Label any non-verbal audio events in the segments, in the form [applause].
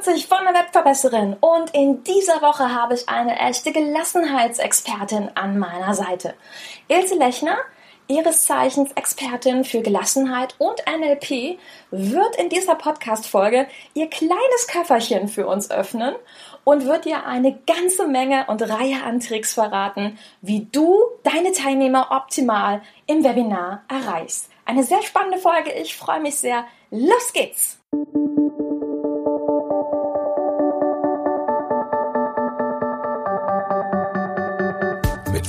Putzig von der Webverbesserin und in dieser Woche habe ich eine echte Gelassenheitsexpertin an meiner Seite. Ilse Lechner, ihres Zeichens Expertin für Gelassenheit und NLP, wird in dieser Podcast-Folge ihr kleines Köfferchen für uns öffnen und wird dir eine ganze Menge und Reihe an Tricks verraten, wie du deine Teilnehmer optimal im Webinar erreichst. Eine sehr spannende Folge. Ich freue mich sehr. Los geht's!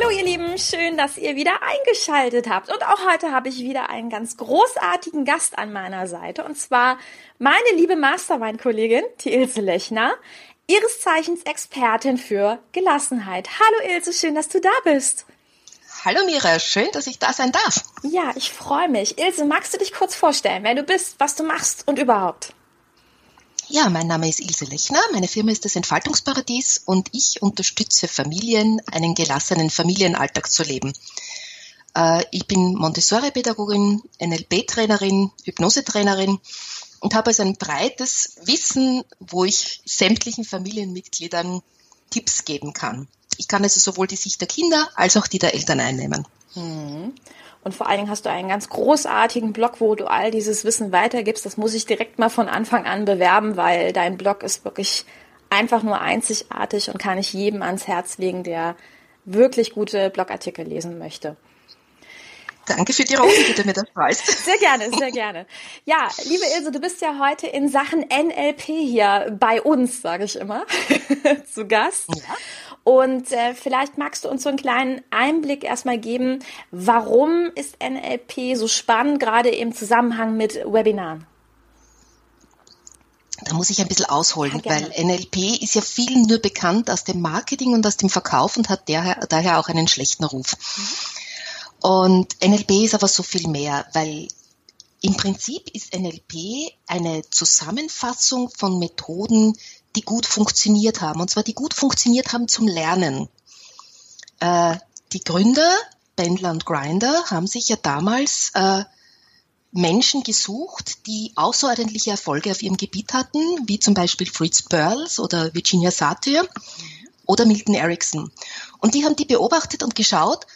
Hallo ihr Lieben, schön, dass ihr wieder eingeschaltet habt. Und auch heute habe ich wieder einen ganz großartigen Gast an meiner Seite. Und zwar meine liebe Mastermind-Kollegin, die Ilse Lechner, ihres Zeichens Expertin für Gelassenheit. Hallo Ilse, schön, dass du da bist. Hallo Mira, schön, dass ich da sein darf. Ja, ich freue mich. Ilse, magst du dich kurz vorstellen, wer du bist, was du machst und überhaupt? Ja, mein Name ist Ilse Lechner, meine Firma ist das Entfaltungsparadies und ich unterstütze Familien, einen gelassenen Familienalltag zu leben. Äh, ich bin Montessori-Pädagogin, NLP-Trainerin, Hypnosetrainerin und habe also ein breites Wissen, wo ich sämtlichen Familienmitgliedern Tipps geben kann. Ich kann also sowohl die Sicht der Kinder als auch die der Eltern einnehmen. Mhm. Und vor allen Dingen hast du einen ganz großartigen Blog, wo du all dieses Wissen weitergibst. Das muss ich direkt mal von Anfang an bewerben, weil dein Blog ist wirklich einfach nur einzigartig und kann ich jedem ans Herz legen, der wirklich gute Blogartikel lesen möchte. Danke für die Rose, die du mir das freust. [laughs] Sehr gerne, sehr gerne. Ja, liebe Ilse, du bist ja heute in Sachen NLP hier bei uns, sage ich immer, [laughs] zu Gast. Ja. Und äh, vielleicht magst du uns so einen kleinen Einblick erstmal geben, warum ist NLP so spannend, gerade im Zusammenhang mit Webinaren? Da muss ich ein bisschen ausholen, ja, weil NLP ist ja vielen nur bekannt aus dem Marketing und aus dem Verkauf und hat daher, daher auch einen schlechten Ruf. Mhm. Und NLP ist aber so viel mehr, weil im Prinzip ist NLP eine Zusammenfassung von Methoden, die gut funktioniert haben. Und zwar die gut funktioniert haben zum Lernen. Äh, die Gründer, Bendler und Grinder, haben sich ja damals äh, Menschen gesucht, die außerordentliche Erfolge auf ihrem Gebiet hatten, wie zum Beispiel Fritz Perls oder Virginia Satir oder Milton Erickson. Und die haben die beobachtet und geschaut,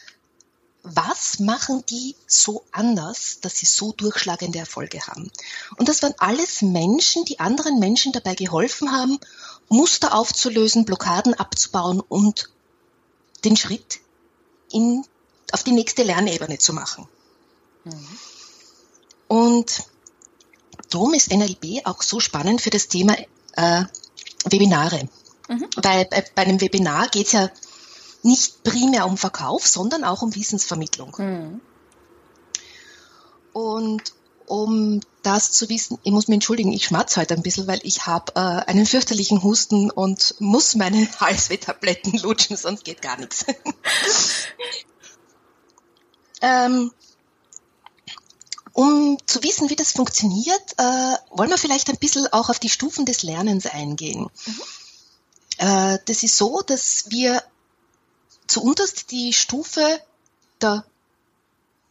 was machen die so anders, dass sie so durchschlagende Erfolge haben? Und das waren alles Menschen, die anderen Menschen dabei geholfen haben, Muster aufzulösen, Blockaden abzubauen und den Schritt in, auf die nächste Lernebene zu machen. Mhm. Und darum ist NLP auch so spannend für das Thema äh, Webinare. Mhm. Weil bei, bei einem Webinar geht es ja nicht primär um Verkauf, sondern auch um Wissensvermittlung. Mhm. Und um das zu wissen, ich muss mich entschuldigen, ich schmatze heute ein bisschen, weil ich habe äh, einen fürchterlichen Husten und muss meine [laughs] Halswehtabletten lutschen, sonst geht gar nichts. [laughs] ähm, um zu wissen, wie das funktioniert, äh, wollen wir vielleicht ein bisschen auch auf die Stufen des Lernens eingehen. Mhm. Äh, das ist so, dass wir zuunterst die Stufe der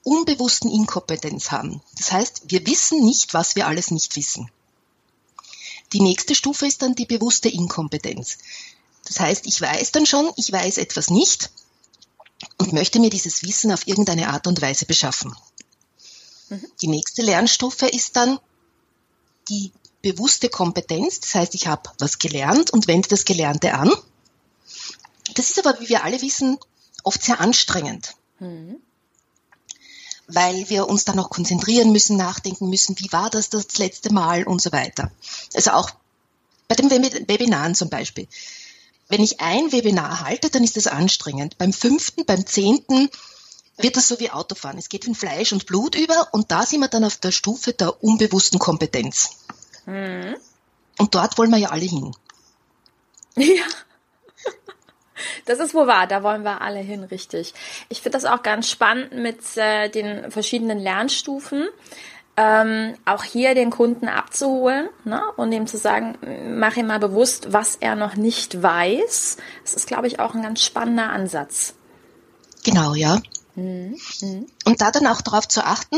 unbewussten Inkompetenz haben. Das heißt, wir wissen nicht, was wir alles nicht wissen. Die nächste Stufe ist dann die bewusste Inkompetenz. Das heißt, ich weiß dann schon, ich weiß etwas nicht und möchte mir dieses Wissen auf irgendeine Art und Weise beschaffen. Mhm. Die nächste Lernstufe ist dann die bewusste Kompetenz. Das heißt, ich habe was gelernt und wende das Gelernte an das ist aber, wie wir alle wissen, oft sehr anstrengend. Mhm. Weil wir uns dann noch konzentrieren müssen, nachdenken müssen, wie war das das letzte Mal und so weiter. Also auch bei den Webinaren zum Beispiel. Wenn ich ein Webinar halte, dann ist das anstrengend. Beim fünften, beim zehnten wird das so wie Autofahren. Es geht in Fleisch und Blut über und da sind wir dann auf der Stufe der unbewussten Kompetenz. Mhm. Und dort wollen wir ja alle hin. [laughs] Ja. Das ist wohl wahr, da wollen wir alle hin, richtig. Ich finde das auch ganz spannend mit äh, den verschiedenen Lernstufen. Ähm, auch hier den Kunden abzuholen ne? und ihm zu sagen, mach ihm mal bewusst, was er noch nicht weiß. Das ist, glaube ich, auch ein ganz spannender Ansatz. Genau, ja. Mhm. Mhm. Und da dann auch darauf zu achten,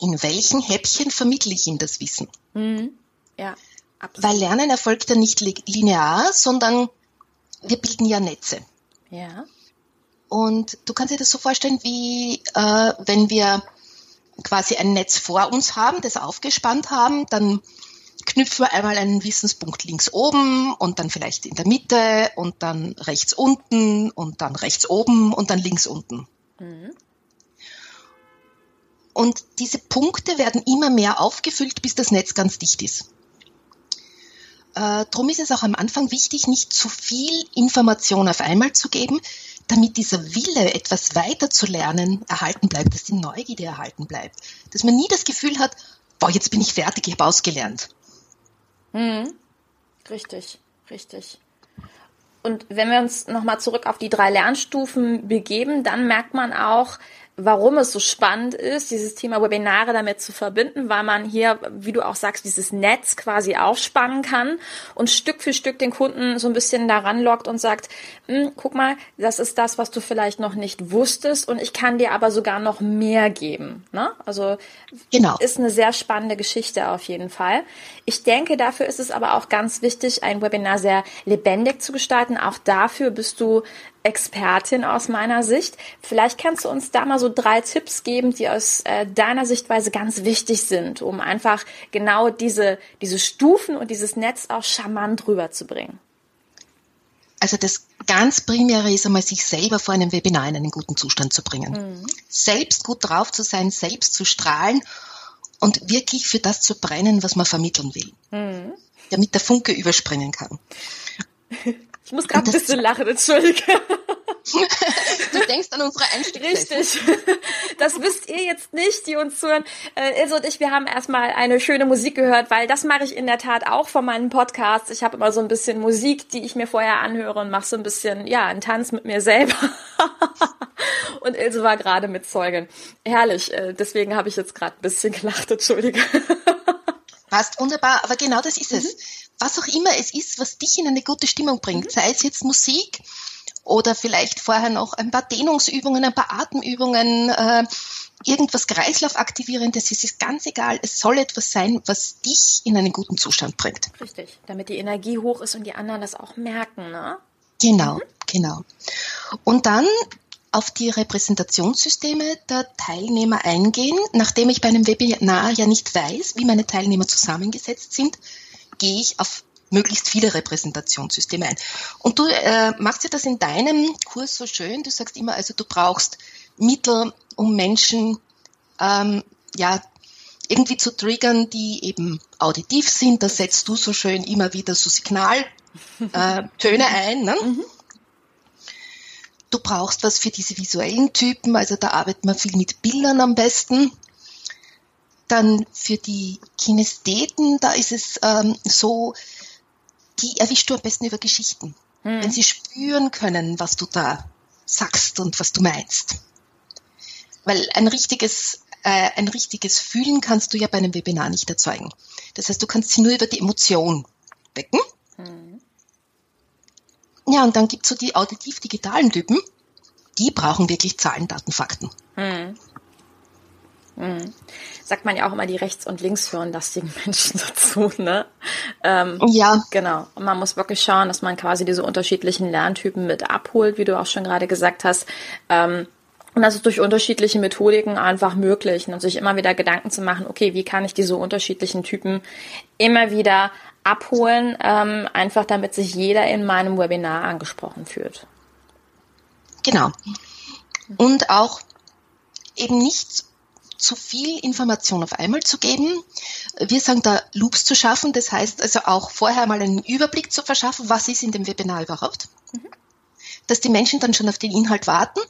in welchen Häppchen vermittle ich ihm das Wissen. Mhm. Ja, absolut. Weil Lernen erfolgt ja nicht linear, sondern wir bilden ja Netze. Ja. Und du kannst dir das so vorstellen, wie äh, wenn wir quasi ein Netz vor uns haben, das aufgespannt haben, dann knüpfen wir einmal einen Wissenspunkt links oben und dann vielleicht in der Mitte und dann rechts unten und dann rechts oben und dann links unten. Mhm. Und diese Punkte werden immer mehr aufgefüllt, bis das Netz ganz dicht ist. Äh, drum ist es auch am Anfang wichtig, nicht zu viel Information auf einmal zu geben, damit dieser Wille, etwas weiter zu lernen, erhalten bleibt, dass die Neugierde erhalten bleibt. Dass man nie das Gefühl hat, boah, jetzt bin ich fertig, ich habe ausgelernt. Mhm. Richtig, richtig. Und wenn wir uns nochmal zurück auf die drei Lernstufen begeben, dann merkt man auch, warum es so spannend ist, dieses Thema Webinare damit zu verbinden, weil man hier, wie du auch sagst, dieses Netz quasi aufspannen kann und Stück für Stück den Kunden so ein bisschen daran lockt und sagt, hm, guck mal, das ist das, was du vielleicht noch nicht wusstest und ich kann dir aber sogar noch mehr geben. Ne? Also genau. ist eine sehr spannende Geschichte auf jeden Fall. Ich denke, dafür ist es aber auch ganz wichtig, ein Webinar sehr lebendig zu gestalten. Auch dafür bist du Expertin aus meiner Sicht. Vielleicht kannst du uns da mal so drei Tipps geben, die aus äh, deiner Sichtweise ganz wichtig sind, um einfach genau diese, diese Stufen und dieses Netz auch charmant rüberzubringen. Also das ganz Primäre ist einmal, sich selber vor einem Webinar in einen guten Zustand zu bringen. Mhm. Selbst gut drauf zu sein, selbst zu strahlen und wirklich für das zu brennen, was man vermitteln will. Mhm. Damit der Funke überspringen kann. [laughs] Ich muss gerade ein bisschen lachen, entschuldige. [laughs] du denkst an unsere Einstiegssession. Richtig. Das wisst ihr jetzt nicht, die uns zuhören. Äh, Ilse und ich, wir haben erstmal eine schöne Musik gehört, weil das mache ich in der Tat auch von meinen Podcasts. Ich habe immer so ein bisschen Musik, die ich mir vorher anhöre und mache so ein bisschen, ja, einen Tanz mit mir selber. [laughs] Und Ilse war gerade mit Zeugin. Herrlich. Äh, deswegen habe ich jetzt gerade ein bisschen gelacht, entschuldige. Passt wunderbar, aber genau das ist mhm. es was auch immer es ist, was dich in eine gute Stimmung bringt, mhm. sei es jetzt Musik oder vielleicht vorher noch ein paar Dehnungsübungen, ein paar Atemübungen, äh, irgendwas Kreislaufaktivierendes, es ist ganz egal, es soll etwas sein, was dich in einen guten Zustand bringt. Richtig, damit die Energie hoch ist und die anderen das auch merken, ne? Genau, mhm. genau. Und dann auf die Repräsentationssysteme der Teilnehmer eingehen, nachdem ich bei einem Webinar ja nicht weiß, wie meine Teilnehmer zusammengesetzt sind, gehe ich auf möglichst viele Repräsentationssysteme ein. Und du äh, machst ja das in deinem Kurs so schön. Du sagst immer, also du brauchst Mittel, um Menschen ähm, ja irgendwie zu triggern, die eben auditiv sind. Da setzt du so schön immer wieder so Signaltöne äh, [laughs] ein. Ne? Mhm. Du brauchst was für diese visuellen Typen, also da arbeitet man viel mit Bildern am besten. Dann für die Kinestheten, da ist es ähm, so, die erwischst du am besten über Geschichten. Hm. Wenn sie spüren können, was du da sagst und was du meinst. Weil ein richtiges, äh, ein richtiges Fühlen kannst du ja bei einem Webinar nicht erzeugen. Das heißt, du kannst sie nur über die Emotion wecken. Hm. Ja, und dann gibt's so die auditiv-digitalen Typen, die brauchen wirklich Zahlen, Daten, Fakten. Hm. Mhm. Sagt man ja auch immer, die rechts und links führen lastigen [laughs] Menschen dazu, ne? Ähm, ja. Genau. Und man muss wirklich schauen, dass man quasi diese unterschiedlichen Lerntypen mit abholt, wie du auch schon gerade gesagt hast. Ähm, und das ist durch unterschiedliche Methodiken einfach möglich. Und sich immer wieder Gedanken zu machen, okay, wie kann ich diese unterschiedlichen Typen immer wieder abholen, ähm, einfach damit sich jeder in meinem Webinar angesprochen fühlt. Genau. Und auch eben nicht zu viel Information auf einmal zu geben. Wir sagen da Loops zu schaffen, das heißt also auch vorher mal einen Überblick zu verschaffen, was ist in dem Webinar überhaupt, mhm. dass die Menschen dann schon auf den Inhalt warten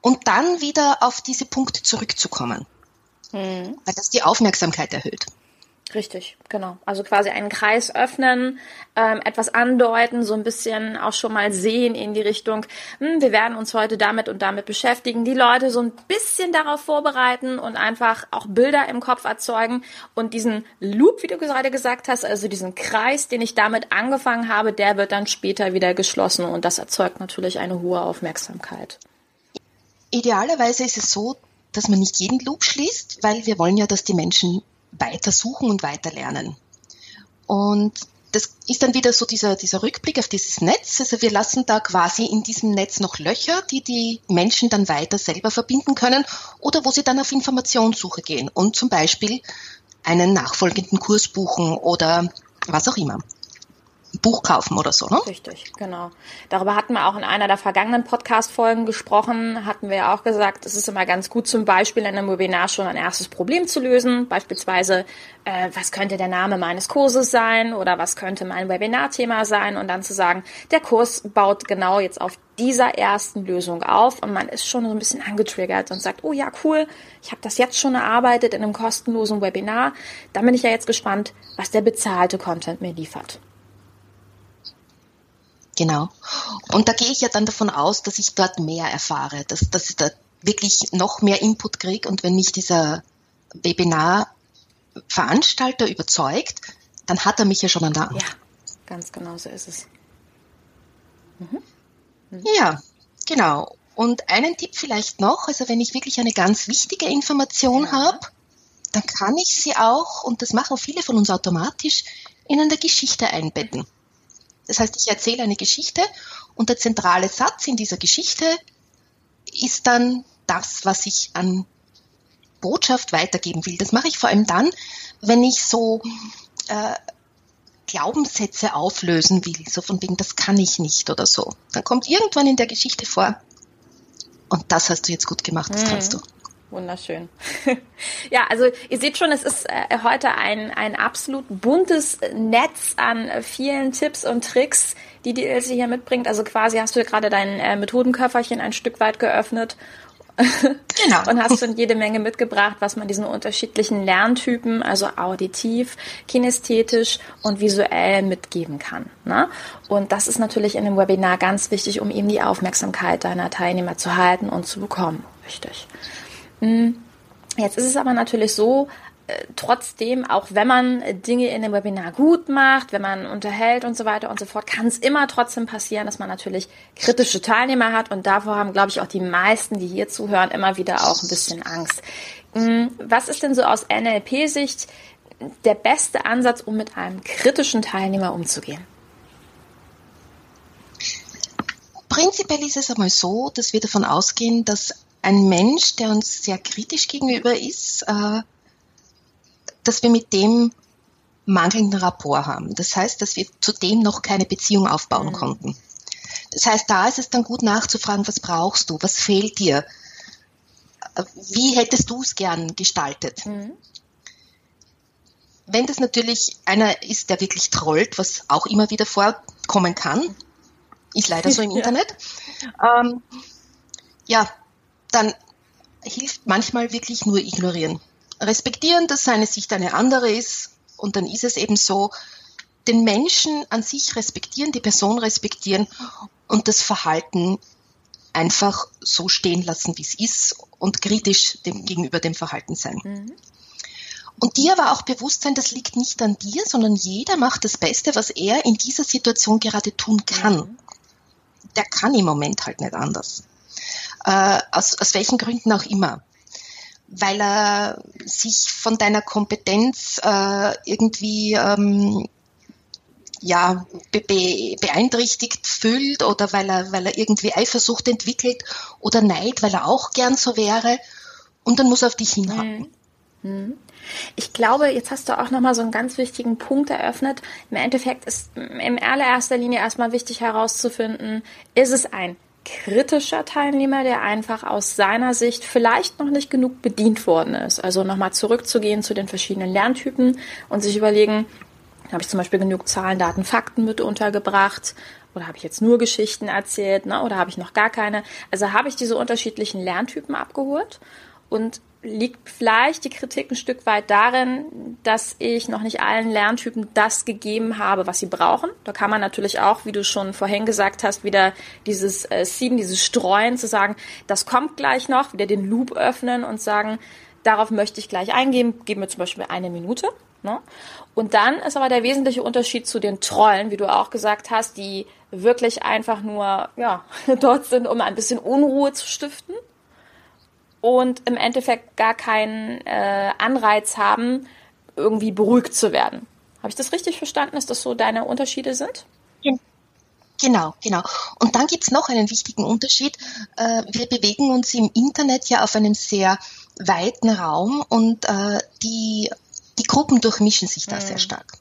und dann wieder auf diese Punkte zurückzukommen, mhm. weil das die Aufmerksamkeit erhöht. Richtig, genau. Also quasi einen Kreis öffnen, ähm, etwas andeuten, so ein bisschen auch schon mal sehen in die Richtung, hm, wir werden uns heute damit und damit beschäftigen, die Leute so ein bisschen darauf vorbereiten und einfach auch Bilder im Kopf erzeugen und diesen Loop, wie du gerade gesagt hast, also diesen Kreis, den ich damit angefangen habe, der wird dann später wieder geschlossen und das erzeugt natürlich eine hohe Aufmerksamkeit. Idealerweise ist es so, dass man nicht jeden Loop schließt, weil wir wollen ja, dass die Menschen weiter suchen und weiter lernen. Und das ist dann wieder so dieser, dieser Rückblick auf dieses Netz. Also wir lassen da quasi in diesem Netz noch Löcher, die die Menschen dann weiter selber verbinden können oder wo sie dann auf Informationssuche gehen und zum Beispiel einen nachfolgenden Kurs buchen oder was auch immer. Buch kaufen oder so, ne? Richtig, genau. Darüber hatten wir auch in einer der vergangenen Podcast-Folgen gesprochen, hatten wir auch gesagt, es ist immer ganz gut zum Beispiel in einem Webinar schon ein erstes Problem zu lösen, beispielsweise, äh, was könnte der Name meines Kurses sein oder was könnte mein Webinarthema sein und dann zu sagen, der Kurs baut genau jetzt auf dieser ersten Lösung auf und man ist schon so ein bisschen angetriggert und sagt, oh ja, cool, ich habe das jetzt schon erarbeitet in einem kostenlosen Webinar, dann bin ich ja jetzt gespannt, was der bezahlte Content mir liefert. Genau. Und da gehe ich ja dann davon aus, dass ich dort mehr erfahre, dass, dass ich da wirklich noch mehr Input kriege und wenn mich dieser Webinar-Veranstalter überzeugt, dann hat er mich ja schon an der Hand. Ja, ganz genau so ist es. Mhm. Mhm. Ja, genau. Und einen Tipp vielleicht noch, also wenn ich wirklich eine ganz wichtige Information ja. habe, dann kann ich sie auch, und das machen viele von uns automatisch, in eine Geschichte einbetten. Das heißt, ich erzähle eine Geschichte und der zentrale Satz in dieser Geschichte ist dann das, was ich an Botschaft weitergeben will. Das mache ich vor allem dann, wenn ich so äh, Glaubenssätze auflösen will, so von wegen, das kann ich nicht oder so. Dann kommt irgendwann in der Geschichte vor, und das hast du jetzt gut gemacht, das mhm. kannst du. Wunderschön. [laughs] ja, also ihr seht schon, es ist äh, heute ein, ein absolut buntes Netz an vielen Tipps und Tricks, die die Ilse hier mitbringt. Also quasi hast du gerade dein äh, Methodenköfferchen ein Stück weit geöffnet [laughs] Genau. und hast schon jede Menge mitgebracht, was man diesen unterschiedlichen Lerntypen, also auditiv, kinästhetisch und visuell mitgeben kann. Ne? Und das ist natürlich in dem Webinar ganz wichtig, um eben die Aufmerksamkeit deiner Teilnehmer zu halten und zu bekommen. Richtig. Hm. Jetzt ist es aber natürlich so, äh, trotzdem, auch wenn man Dinge in dem Webinar gut macht, wenn man unterhält und so weiter und so fort, kann es immer trotzdem passieren, dass man natürlich kritische Teilnehmer hat und davor haben, glaube ich, auch die meisten, die hier zuhören, immer wieder auch ein bisschen Angst. Hm, was ist denn so aus NLP-Sicht der beste Ansatz, um mit einem kritischen Teilnehmer umzugehen? Prinzipiell ist es einmal so, dass wir davon ausgehen, dass ein Mensch, der uns sehr kritisch gegenüber ist, äh, dass wir mit dem mangelnden Rapport haben. Das heißt, dass wir zudem noch keine Beziehung aufbauen mhm. konnten. Das heißt, da ist es dann gut nachzufragen, was brauchst du, was fehlt dir, wie hättest du es gern gestaltet. Mhm. Wenn das natürlich einer ist, der wirklich trollt, was auch immer wieder vorkommen kann, ist leider so im [laughs] ja. Internet, ähm, ja, dann hilft manchmal wirklich nur ignorieren. Respektieren, dass seine Sicht eine andere ist und dann ist es eben so, den Menschen an sich respektieren, die Person respektieren und das Verhalten einfach so stehen lassen, wie es ist und kritisch dem, gegenüber dem Verhalten sein. Mhm. Und dir aber auch bewusst sein, das liegt nicht an dir, sondern jeder macht das Beste, was er in dieser Situation gerade tun kann. Mhm. Der kann im Moment halt nicht anders äh, aus, aus welchen Gründen auch immer. Weil er sich von deiner Kompetenz äh, irgendwie ähm, ja, be beeinträchtigt fühlt oder weil er, weil er irgendwie Eifersucht entwickelt oder Neid, weil er auch gern so wäre. Und dann muss er auf dich hinhaken. Mhm. mhm. Ich glaube, jetzt hast du auch nochmal so einen ganz wichtigen Punkt eröffnet. Im Endeffekt ist in allererster Linie erstmal wichtig herauszufinden, ist es ein kritischer Teilnehmer, der einfach aus seiner Sicht vielleicht noch nicht genug bedient worden ist. Also nochmal zurückzugehen zu den verschiedenen Lerntypen und sich überlegen, habe ich zum Beispiel genug Zahlen, Daten, Fakten mit untergebracht? Oder habe ich jetzt nur Geschichten erzählt? Ne? Oder habe ich noch gar keine? Also habe ich diese unterschiedlichen Lerntypen abgeholt? Und liegt vielleicht die Kritik ein Stück weit darin, dass ich noch nicht allen Lerntypen das gegeben habe, was sie brauchen. Da kann man natürlich auch, wie du schon vorhin gesagt hast, wieder dieses äh, Seeden, dieses Streuen zu sagen, das kommt gleich noch, wieder den Loop öffnen und sagen, darauf möchte ich gleich eingehen, geben wir zum Beispiel eine Minute. Ne? Und dann ist aber der wesentliche Unterschied zu den Trollen, wie du auch gesagt hast, die wirklich einfach nur ja, [laughs] dort sind, um ein bisschen Unruhe zu stiften und im Endeffekt gar keinen äh, Anreiz haben, irgendwie beruhigt zu werden. Habe ich das richtig verstanden, dass das so deine Unterschiede sind? Genau, genau. Und dann gibt's noch einen wichtigen Unterschied. Äh, wir bewegen uns im Internet ja auf einem sehr weiten Raum und äh, die, die Gruppen durchmischen sich da mhm. sehr stark.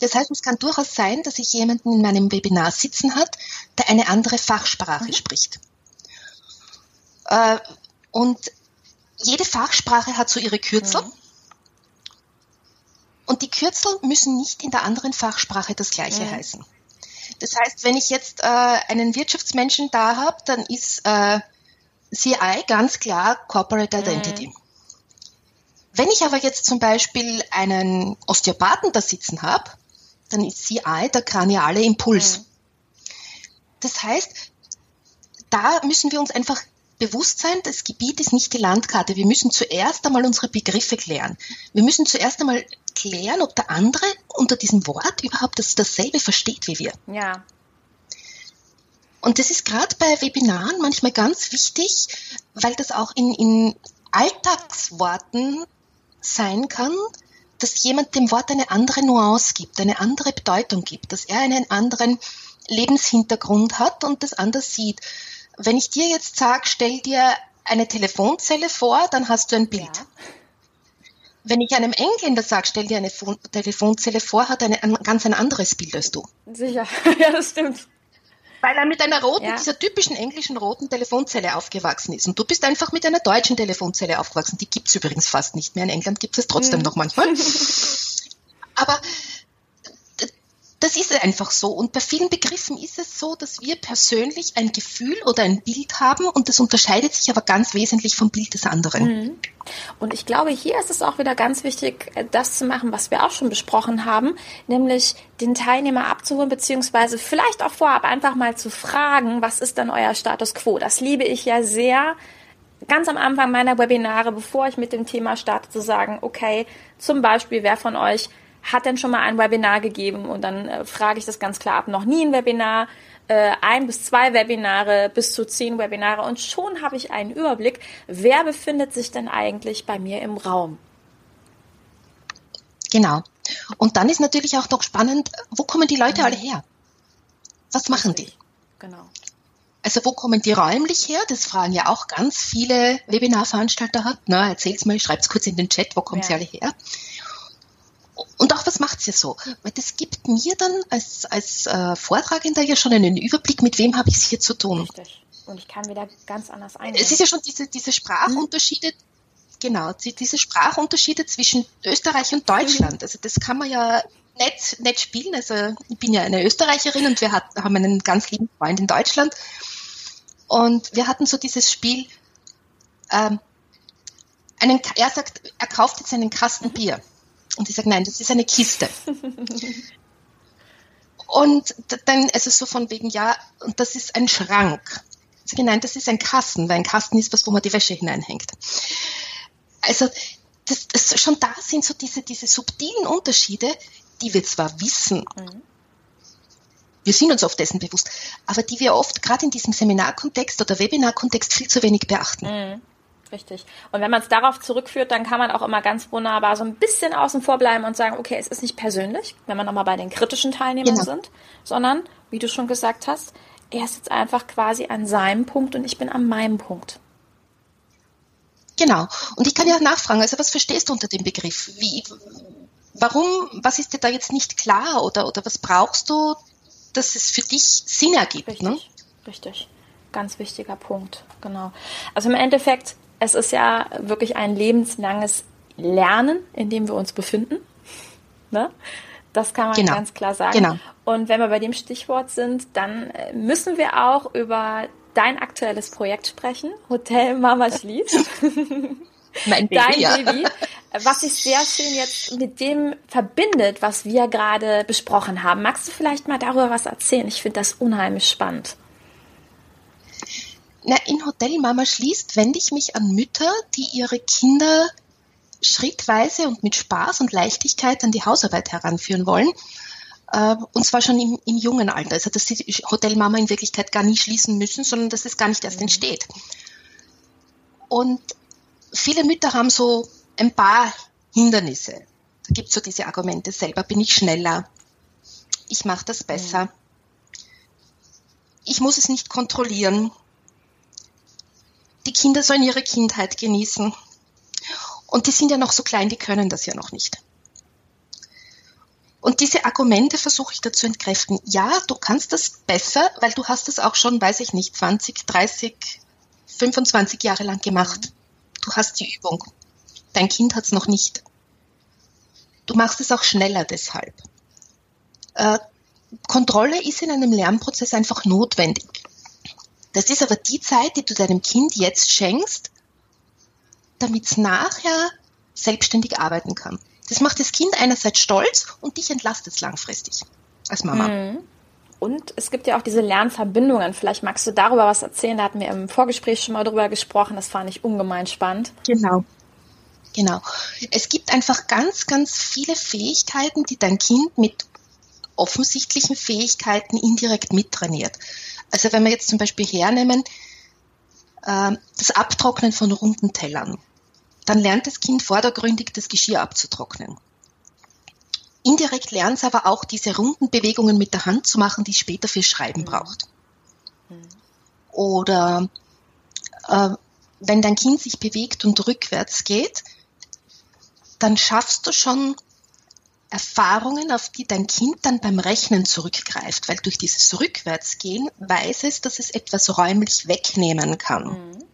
Das heißt, es kann durchaus sein, dass ich jemanden in meinem Webinar sitzen hat, der eine andere Fachsprache mhm. spricht. Äh, und jede Fachsprache hat so ihre Kürzel. Mhm. Und die Kürzel müssen nicht in der anderen Fachsprache das gleiche mhm. heißen. Das heißt, wenn ich jetzt äh, einen Wirtschaftsmenschen da habe, dann ist äh, CI ganz klar Corporate Identity. Mhm. Wenn ich aber jetzt zum Beispiel einen Osteopathen da sitzen habe, dann ist CI der kraniale Impuls. Mhm. Das heißt, da müssen wir uns einfach bewusst sein, das Gebiet ist nicht die Landkarte. Wir müssen zuerst einmal unsere Begriffe klären. Wir müssen zuerst einmal klären, ob der andere unter diesem Wort überhaupt das, dasselbe versteht wie wir. Ja. Und das ist gerade bei Webinaren manchmal ganz wichtig, weil das auch in, in Alltagsworten sein kann, dass jemand dem Wort eine andere Nuance gibt, eine andere Bedeutung gibt, dass er einen anderen Lebenshintergrund hat und das anders sieht. Wenn ich dir jetzt sage, stell dir eine Telefonzelle vor, dann hast du ein Bild. Ja. Wenn ich einem Engländer sage, stell dir eine Telefonzelle vor, hat er ein ganz ein anderes Bild als du. Sicher, [laughs] ja, das stimmt. Weil er mit einer roten, ja. dieser typischen englischen roten Telefonzelle aufgewachsen ist. Und du bist einfach mit einer deutschen Telefonzelle aufgewachsen. Die gibt's übrigens fast nicht mehr. In England gibt es trotzdem mhm. noch manchmal. [laughs] Aber das ist einfach so. Und bei vielen Begriffen ist es so, dass wir persönlich ein Gefühl oder ein Bild haben und das unterscheidet sich aber ganz wesentlich vom Bild des anderen. Mhm. Und ich glaube, hier ist es auch wieder ganz wichtig, äh, das zu machen, was wir auch schon besprochen haben, nämlich den Teilnehmer abzuholen, beziehungsweise vielleicht auch vorab einfach mal zu fragen, was ist denn euer Status quo? Das liebe ich ja sehr, ganz am Anfang meiner Webinare, bevor ich mit dem Thema starte, zu sagen, okay, zum Beispiel, wer von euch hat denn schon mal ein Webinar gegeben und dann äh, frage ich das ganz klar ab, noch nie ein Webinar, äh, ein bis zwei Webinare, bis zu zehn Webinare und schon habe ich einen Überblick, wer befindet sich denn eigentlich bei mir im Raum. Genau. Und dann ist natürlich auch noch spannend, wo kommen die Leute mhm. alle her? Was machen die? Genau. Also wo kommen die räumlich her? Das fragen ja auch ganz viele Webinarveranstalter hat. Na, erzähl's mal, schreibt's kurz in den Chat, wo kommen ja. sie alle her? Und auch was macht sie so? Weil das gibt mir dann als, als äh, Vortragender ja schon einen Überblick, mit wem habe ich es hier zu tun. Richtig. Und ich kann wieder ganz anders eingehen. Es ist ja schon diese, diese Sprachunterschiede, mhm. genau, diese Sprachunterschiede zwischen Österreich und Deutschland. Mhm. Also das kann man ja nicht, nicht spielen. Also ich bin ja eine Österreicherin und wir hat, haben einen ganz lieben Freund in Deutschland. Und wir hatten so dieses Spiel, ähm, einen, er sagt, er kauft jetzt einen Kasten mhm. Bier. Und ich sage, nein, das ist eine Kiste. und dann ist es so von wegen, ja, und das ist ein Schrank. Ich sage, nein, das ist ein Kasten, weil ein Kasten ist was, wo man die Wäsche hineinhängt. Also das, das, schon da sind so diese, diese subtilen Unterschiede, die wir zwar wissen, mhm. wir sind uns oft dessen bewusst, aber die wir oft gerade in diesem Seminarkontext oder Webinarkontext viel zu wenig beachten. Mhm. Richtig. Und wenn man es darauf zurückführt, dann kann man auch immer ganz wunderbar so ein bisschen außen vor bleiben und sagen, okay, es ist nicht persönlich, wenn wir nochmal bei den kritischen Teilnehmern genau. sind, sondern, wie du schon gesagt hast, er ist jetzt einfach quasi an seinem Punkt und ich bin an meinem Punkt. Genau. Und ich kann ja nachfragen, also was verstehst du unter dem Begriff? Wie, warum, was ist dir da jetzt nicht klar oder, oder was brauchst du, dass es für dich Sinn ergibt? Richtig, ne? richtig. Ganz wichtiger Punkt, genau. Also im Endeffekt es ist ja wirklich ein lebenslanges Lernen, in dem wir uns befinden. Ne? Das kann man genau. ganz klar sagen. Genau. Und wenn wir bei dem Stichwort sind, dann äh, müssen wir auch über dein aktuelles Projekt sprechen, Hotel Mama schließt. [laughs] mein Baby, Dein ja. Baby, was sich sehr schön jetzt mit dem verbindet, was wir gerade besprochen haben. Magst du vielleicht mal darüber was erzählen? Ich finde das unheimlich spannend. Na, in Hotel Mama schließt wende ich mich an Mütter, die ihre Kinder schrittweise und mit Spaß und Leichtigkeit an die Hausarbeit heranführen wollen. Äh, und zwar schon im, im jungen Alter. Also, dass die Hotelmama in Wirklichkeit gar nie schließen müssen, sondern dass es gar nicht erst entsteht. Und viele Mütter haben so ein paar Hindernisse. Da gibt es so diese Argumente, selber bin ich schneller, ich mache das besser, ich muss es nicht kontrollieren, die Kinder sollen ihre Kindheit genießen. Und die sind ja noch so klein, die können das ja noch nicht. Und diese Argumente versuche ich dazu entkräften. Ja, du kannst das besser, weil du hast es auch schon, weiß ich nicht, 20, 30, 25 Jahre lang gemacht. Du hast die Übung. Dein Kind hat es noch nicht. Du machst es auch schneller deshalb. Äh, Kontrolle ist in einem Lernprozess einfach notwendig. Das ist aber die Zeit, die du deinem Kind jetzt schenkst, damit es nachher selbstständig arbeiten kann. Das macht das Kind einerseits stolz und dich entlastet es langfristig als Mama. Mhm. Und es gibt ja auch diese Lernverbindungen. Vielleicht magst du darüber was erzählen. Da hatten wir im Vorgespräch schon mal drüber gesprochen. Das fand ich ungemein spannend. Genau. Genau. Es gibt einfach ganz, ganz viele Fähigkeiten, die dein Kind mit offensichtlichen Fähigkeiten indirekt mittrainiert. Also wenn wir jetzt zum Beispiel hernehmen, äh, das Abtrocknen von runden Tellern, dann lernt das Kind vordergründig das Geschirr abzutrocknen. Indirekt lernt es aber auch diese runden Bewegungen mit der Hand zu machen, die es später für Schreiben mhm. braucht. Mhm. Oder äh, wenn dein Kind sich bewegt und rückwärts geht, dann schaffst du schon Erfahrungen, auf die dein Kind dann beim Rechnen zurückgreift, weil durch dieses Rückwärtsgehen weiß es, dass es etwas räumlich wegnehmen kann. Mhm.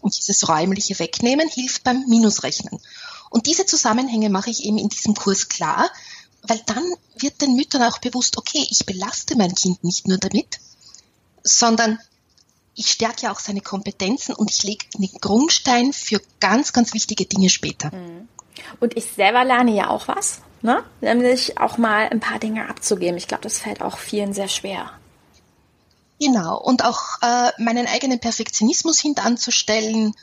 Und dieses räumliche Wegnehmen hilft beim Minusrechnen. Und diese Zusammenhänge mache ich eben in diesem Kurs klar, weil dann wird den Müttern auch bewusst, okay, ich belaste mein Kind nicht nur damit, sondern ich stärke auch seine Kompetenzen und ich lege den Grundstein für ganz, ganz wichtige Dinge später. Mhm. Und ich selber lerne ja auch was. Ne? Nämlich auch mal ein paar Dinge abzugeben. Ich glaube, das fällt auch vielen sehr schwer. Genau, und auch äh, meinen eigenen Perfektionismus hintanzustellen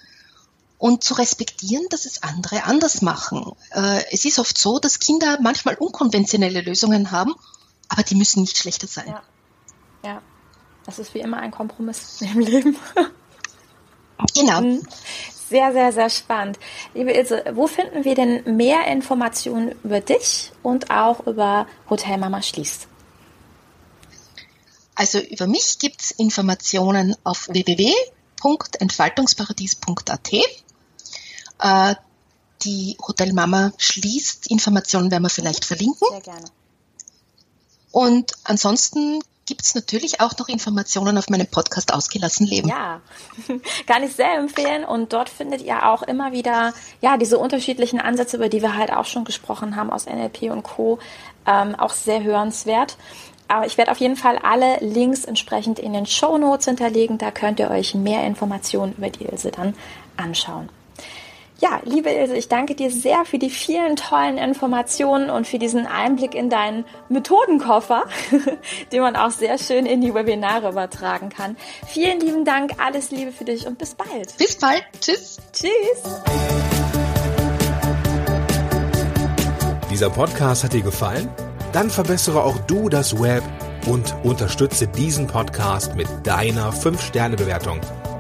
und zu respektieren, dass es andere anders machen. Äh, es ist oft so, dass Kinder manchmal unkonventionelle Lösungen haben, aber die müssen nicht schlechter sein. Ja, ja. das ist wie immer ein Kompromiss [laughs] im Leben. Genau. Sehr, sehr, sehr spannend. Liebe Ilse, wo finden wir denn mehr Informationen über dich und auch über Hotel Mama Schließt? Also über mich gibt es Informationen auf www.entfaltungsparadies.at. Äh, die Hotel Mama schließt Informationen werden wir vielleicht verlinken. Sehr gerne. Und ansonsten gibt es natürlich auch noch Informationen auf meinem Podcast Ausgelassen Leben. Ja, [laughs] kann ich sehr empfehlen. Und dort findet ihr auch immer wieder ja diese unterschiedlichen Ansätze, über die wir halt auch schon gesprochen haben aus NLP und Co. Ähm, auch sehr hörenswert. Aber ich werde auf jeden Fall alle Links entsprechend in den Show Notes hinterlegen. Da könnt ihr euch mehr Informationen über die Ilse dann anschauen. Ja, liebe Ilse, ich danke dir sehr für die vielen tollen Informationen und für diesen Einblick in deinen Methodenkoffer, [laughs] den man auch sehr schön in die Webinare übertragen kann. Vielen lieben Dank, alles Liebe für dich und bis bald. Bis bald. Tschüss. Tschüss. Dieser Podcast hat dir gefallen? Dann verbessere auch du das Web und unterstütze diesen Podcast mit deiner 5-Sterne-Bewertung